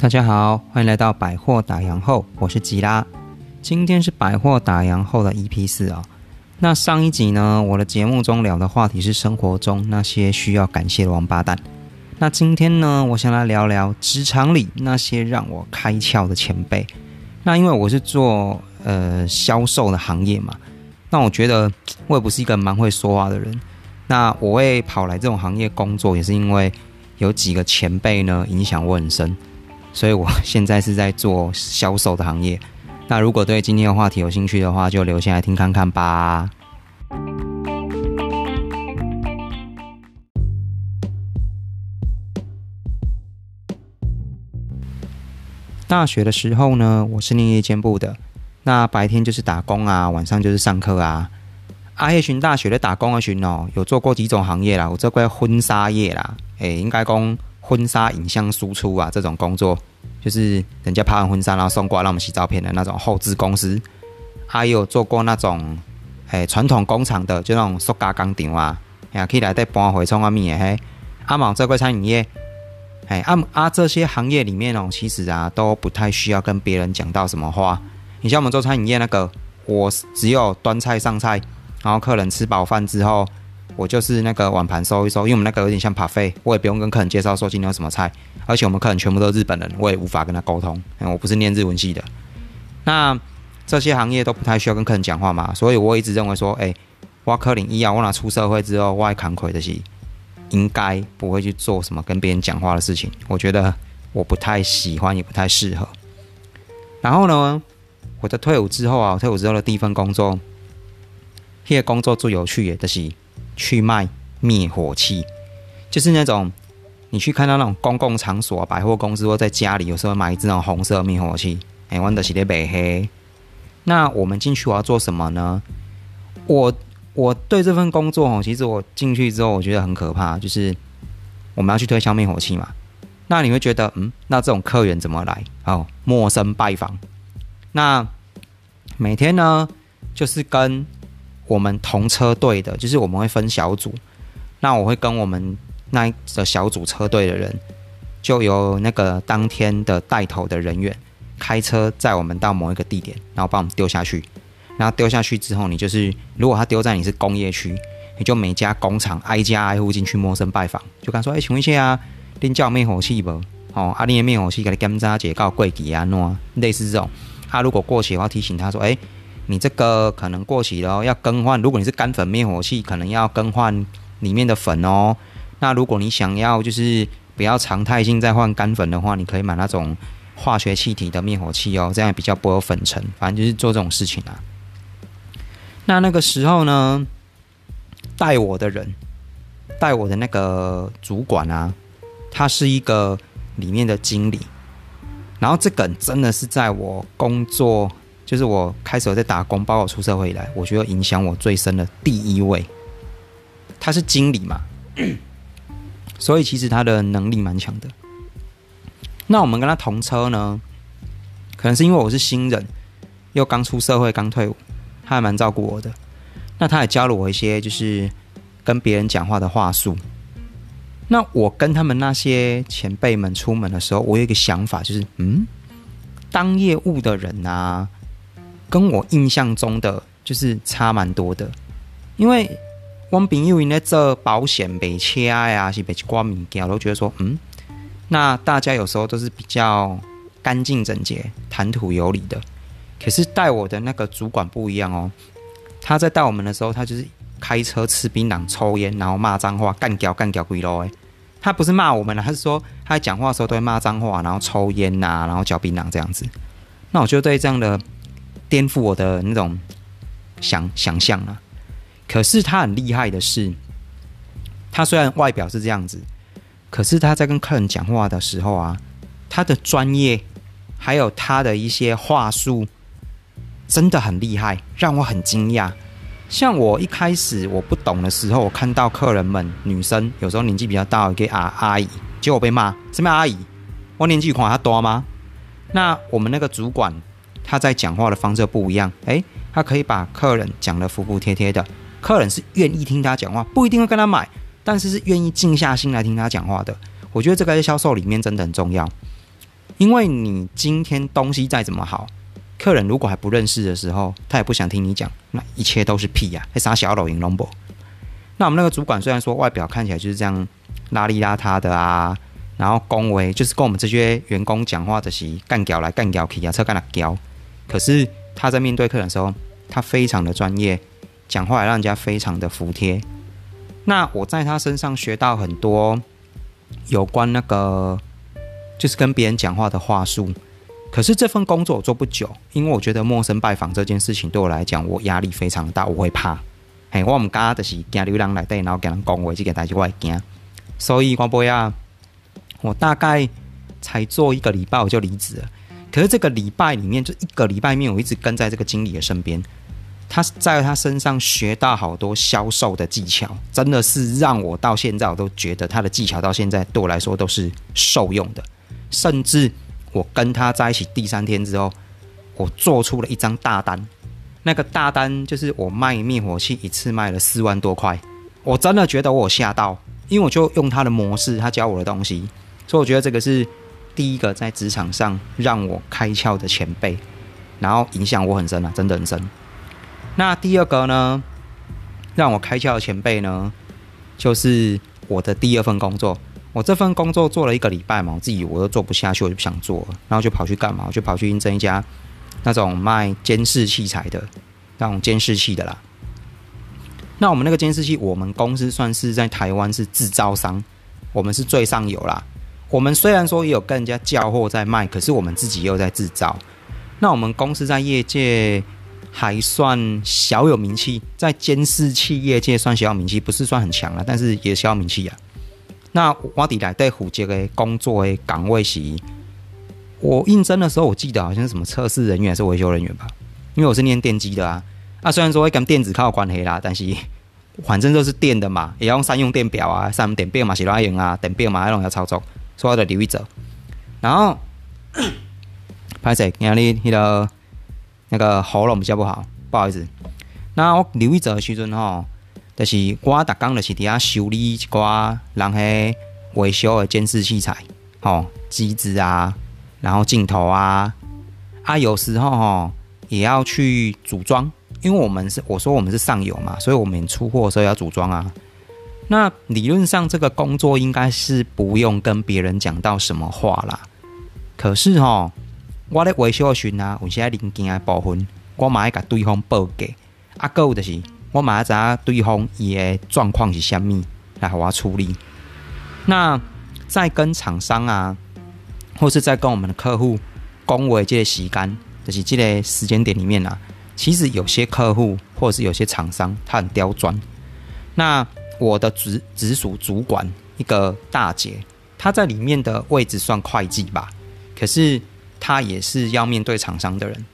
大家好，欢迎来到百货打烊后，我是吉拉。今天是百货打烊后的 EP 四啊。那上一集呢，我的节目中聊的话题是生活中那些需要感谢的王八蛋。那今天呢，我想来聊聊职场里那些让我开窍的前辈。那因为我是做呃销售的行业嘛，那我觉得我也不是一个蛮会说话的人。那我会跑来这种行业工作，也是因为有几个前辈呢影响我很深。所以我现在是在做销售的行业。那如果对今天的话题有兴趣的话，就留下来听看看吧。大学的时候呢，我是念夜间部的，那白天就是打工啊，晚上就是上课啊。阿叶群大学的打工阿群哦，有做过几种行业啦，我做过婚纱业啦，诶，应该讲。婚纱影像输出啊，这种工作就是人家拍完婚纱，然后送过来让我们洗照片的那种后置公司。还有做过那种诶传统工厂的，就那种塑胶钢厂啊，也可以来带搬回冲啊米嘿。阿毛这块餐饮业，哎阿阿这些行业里面哦，其实啊都不太需要跟别人讲到什么话。你像我们做餐饮业那个，我只有端菜上菜，然后客人吃饱饭之后。我就是那个碗盘收一收，因为我们那个有点像扒费，我也不用跟客人介绍说今天有什么菜，而且我们客人全部都是日本人，我也无法跟他沟通，我不是念日文系的。那这些行业都不太需要跟客人讲话嘛，所以我一直认为说，哎，挖科林医药，我拿出社会之后，我扛亏的是应该不会去做什么跟别人讲话的事情，我觉得我不太喜欢，也不太适合。然后呢，我在退伍之后啊，退伍之后的第一份工作，这个工作最有趣的是。去卖灭火器，就是那种你去看到那种公共场所、百货公司或在家里，有时候买一支那种红色灭火器，哎，玩的是咧白黑。那我们进去我要做什么呢？我我对这份工作哦，其实我进去之后我觉得很可怕，就是我们要去推销灭火器嘛。那你会觉得，嗯，那这种客源怎么来？哦，陌生拜访。那每天呢，就是跟。我们同车队的，就是我们会分小组，那我会跟我们那一个小组车队的人，就由那个当天的带头的人员开车载我们到某一个地点，然后把我们丢下去。然后丢下去之后，你就是如果他丢在你是工业区，你就每家工厂挨家挨户进去陌生拜访，就跟他说：“哎，请问一下啊，恁叫灭火器不？哦，啊，恁灭火器给你检查解告贵几啊？喏，类似这种。他如果过期的话，提醒他说：哎。”你这个可能过期了，要更换。如果你是干粉灭火器，可能要更换里面的粉哦。那如果你想要就是不要常态性再换干粉的话，你可以买那种化学气体的灭火器哦，这样比较不会有粉尘。反正就是做这种事情啊。那那个时候呢，带我的人，带我的那个主管啊，他是一个里面的经理。然后这个真的是在我工作。就是我开始在打工，包括出社会以来，我觉得影响我最深的第一位，他是经理嘛，所以其实他的能力蛮强的。那我们跟他同车呢，可能是因为我是新人，又刚出社会，刚退伍，他还蛮照顾我的。那他也教了我一些就是跟别人讲话的话术。那我跟他们那些前辈们出门的时候，我有一个想法，就是嗯，当业务的人啊。跟我印象中的就是差蛮多的，因为汪炳佑因为做保险被切呀，是被刮米掉，都觉得说，嗯，那大家有时候都是比较干净整洁、谈吐有礼的。可是带我的那个主管不一样哦，他在带我们的时候，他就是开车吃槟榔、抽烟，然后骂脏话，干屌干屌鬼咯。哎，他不是骂我们了，他是说他讲话的时候都会骂脏话，然后抽烟呐，然后嚼槟榔这样子。那我就对这样的。颠覆我的那种想想象啊！可是他很厉害的是，他虽然外表是这样子，可是他在跟客人讲话的时候啊，他的专业还有他的一些话术真的很厉害，让我很惊讶。像我一开始我不懂的时候，我看到客人们女生有时候年纪比较大，给阿阿姨，结果被骂什么阿姨？我年纪款他多吗？那我们那个主管。他在讲话的方式不一样，诶，他可以把客人讲得服服帖帖的，客人是愿意听他讲话，不一定会跟他买，但是是愿意静下心来听他讲话的。我觉得这个在销售里面真的很重要，因为你今天东西再怎么好，客人如果还不认识的时候，他也不想听你讲，那一切都是屁呀！还啥小老赢龙博？那我们那个主管虽然说外表看起来就是这样邋里邋遢的啊，然后恭维，就是跟我们这些员工讲话的是干屌来干屌去啊，车干了屌。可是他在面对客人的时候，他非常的专业，讲话也让人家非常的服帖。那我在他身上学到很多有关那个，就是跟别人讲话的话术。可是这份工作我做不久，因为我觉得陌生拜访这件事情对我来讲，我压力非常大，我会怕。嘿，我唔敢就是惊流浪来底，然后跟人讲话，这个代志我会惊。所以我不啊，我大概才做一个礼拜我就离职了。可是这个礼拜里面，就一个礼拜面，我一直跟在这个经理的身边。他在他身上学到好多销售的技巧，真的是让我到现在我都觉得他的技巧到现在对我来说都是受用的。甚至我跟他在一起第三天之后，我做出了一张大单。那个大单就是我卖灭火器一次卖了四万多块，我真的觉得我吓到，因为我就用他的模式，他教我的东西，所以我觉得这个是第一个在职场上让我开窍的前辈，然后影响我很深啊，真的很深。那第二个呢，让我开窍的前辈呢，就是我的第二份工作。我这份工作做了一个礼拜嘛，我自己我又做不下去，我就不想做，然后就跑去干嘛？我就跑去应征一家。那种卖监视器材的，那种监视器的啦。那我们那个监视器，我们公司算是在台湾是制造商，我们是最上游啦。我们虽然说也有跟人家交货在卖，可是我们自己又在制造。那我们公司在业界还算小有名气，在监视器业界算小有名气，不是算很强了，但是也小有名气啊。那我底来对虎杰的工作的岗位是。我应征的时候，我记得好像是什么测试人员还是维修人员吧，因为我是念电机的啊。啊，虽然说会跟电子靠关系啦，但是反正都是电的嘛，也要用三用电表啊，三电表嘛是哪用啊，电表嘛那种要操作，所有的留意者。然后，拍摄今日迄个那个喉咙比较不好，不好意思。那我留意者的时阵吼，就是我逐工就是伫遐修理一寡人迄维修的监视器材，吼机子啊。然后镜头啊啊，有时候吼也要去组装，因为我们是我说我们是上游嘛，所以我们出货的时候要组装啊。那理论上这个工作应该是不用跟别人讲到什么话啦。可是哈，我咧维修的时啊，有些零件的部分，我嘛要甲对方报价，啊，个就是我嘛要知影对方伊的状况是虾物，来和我处理。那在跟厂商啊。或是在跟我们的客户恭维这个时间，就是这个时间点里面啊，其实有些客户或者是有些厂商，他很刁钻。那我的直直属主管一个大姐，她在里面的位置算会计吧，可是她也是要面对厂商的人，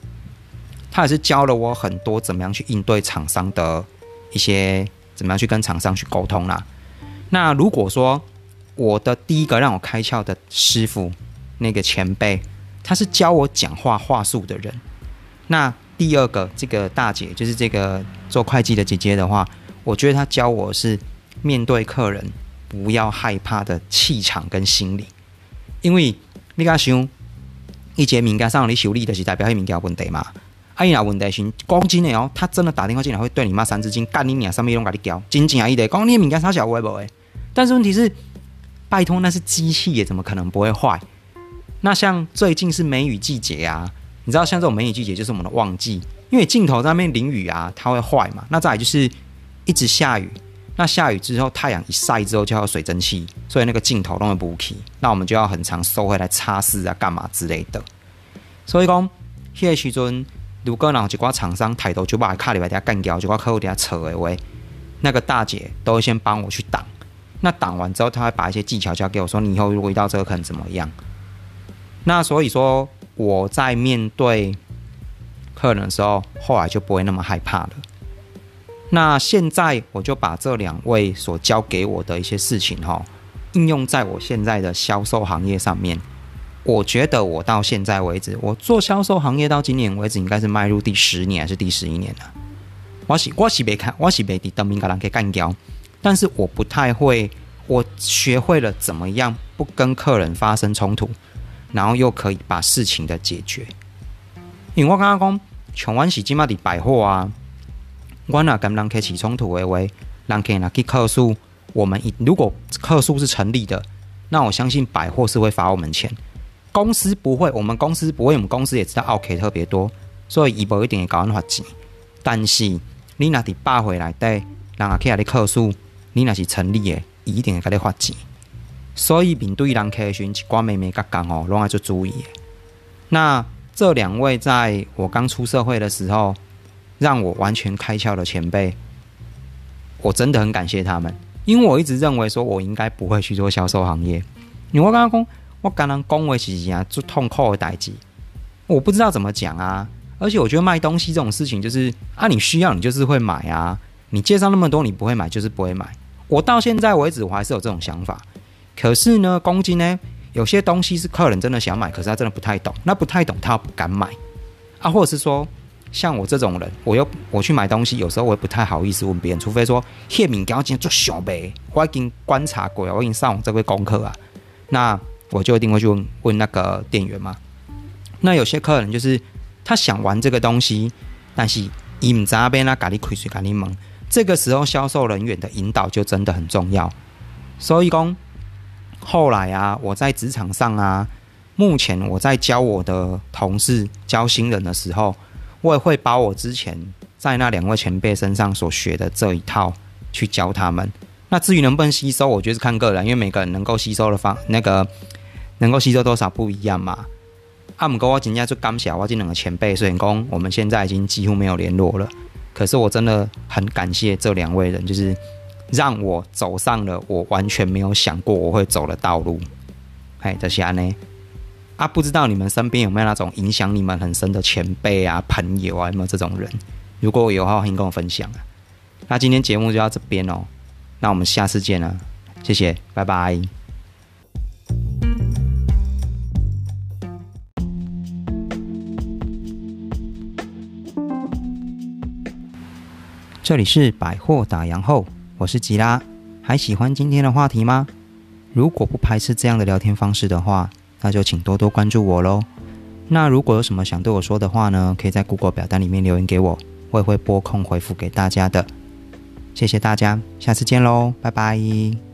她也是教了我很多怎么样去应对厂商的一些，怎么样去跟厂商去沟通啦。那如果说我的第一个让我开窍的师傅。那个前辈，他是教我讲话话术的人。那第二个这个大姐，就是这个做会计的姐姐的话，我觉得她教我是面对客人不要害怕的气场跟心理。因为你家想，一节物件上你修理的是代表迄物件问题嘛？啊，伊若问题是讲真的哦，他真的打电话进来会对你骂三字经，干你娘，什么拢甲你教，真正伊得讲你物件啥小会不会？但是问题是，拜托那是机器也怎么可能不会坏？那像最近是梅雨季节啊，你知道像这种梅雨季节就是我们的旺季，因为镜头在那边淋雨啊，它会坏嘛。那再来就是一直下雨，那下雨之后太阳一晒之后就要水蒸气，所以那个镜头都会补起，那我们就要很长收回来擦拭啊，干嘛之类的。所以讲，迄个时阵如果然后一挂厂商抬头就把卡里边底下干掉，就挂客户底下扯的话，那个大姐都会先帮我去挡。那挡完之后，他会把一些技巧教给我，说你以后如果遇到这个可能怎么样。那所以说，我在面对客人的时候，后来就不会那么害怕了。那现在我就把这两位所教给我的一些事情，哈，应用在我现在的销售行业上面。我觉得我到现在为止，我做销售行业到今年为止，应该是迈入第十年还是第十一年了。我是我是没看，我是没的，等明个人给干掉，但是我不太会，我学会了怎么样不跟客人发生冲突。然后又可以把事情的解决。因为我刚刚讲，像阮是今麦的百货啊，我若跟人开起冲突的话，人可以拿去客诉。我们一如果客诉是成立的，那我相信百货是会罚我们钱。公司不会，我们公司不会，我们公司也知道 OK 特别多，所以伊无一定会搞阮罚钱。但是你若伫百货内底，人也去阿你客诉，你若是成立的，伊一定会甲你罚钱。所以面对人客的询，一寡妹妹甲讲哦，拢爱做注意。那这两位在我刚出社会的时候，让我完全开窍的前辈，我真的很感谢他们。因为我一直认为说，我应该不会去做销售行业。你我刚刚讲，我刚刚讲为是啊，做痛苦的代志，我不知道怎么讲啊。而且我觉得卖东西这种事情，就是啊，你需要你就是会买啊。你介绍那么多，你不会买就是不会买。我到现在为止，我还是有这种想法。可是呢，公斤呢，有些东西是客人真的想买，可是他真的不太懂。那不太懂，他不敢买啊，或者是说。像我这种人，我又我去买东西，有时候我也不太好意思问别人，除非说谢敏刚今天做小呗，我已经观察过，我已经上网这个功课啊，那我就一定会去问问那个店员嘛。那有些客人就是他想玩这个东西，但是伊唔知边那咖喱亏水咖喱蒙，这个时候销售人员的引导就真的很重要。所以讲后来啊，我在职场上啊，目前我在教我的同事教新人的时候。我也会把我之前在那两位前辈身上所学的这一套去教他们。那至于能不能吸收，我觉得是看个人，因为每个人能够吸收的方那个能够吸收多少不一样嘛。阿姆哥，我今天就刚写我这两个前辈，虽然讲我们现在已经几乎没有联络了，可是我真的很感谢这两位人，就是让我走上了我完全没有想过我会走的道路。哎，这些呢？啊，不知道你们身边有没有那种影响你们很深的前辈啊、朋友啊，有没有这种人？如果有的话，欢迎跟我分享啊。那今天节目就到这边哦，那我们下次见了，谢谢，拜拜。这里是百货打烊后，我是吉拉，还喜欢今天的话题吗？如果不排斥这样的聊天方式的话。那就请多多关注我喽。那如果有什么想对我说的话呢？可以在 Google 表单里面留言给我，我也会拨空回复给大家的。谢谢大家，下次见喽，拜拜。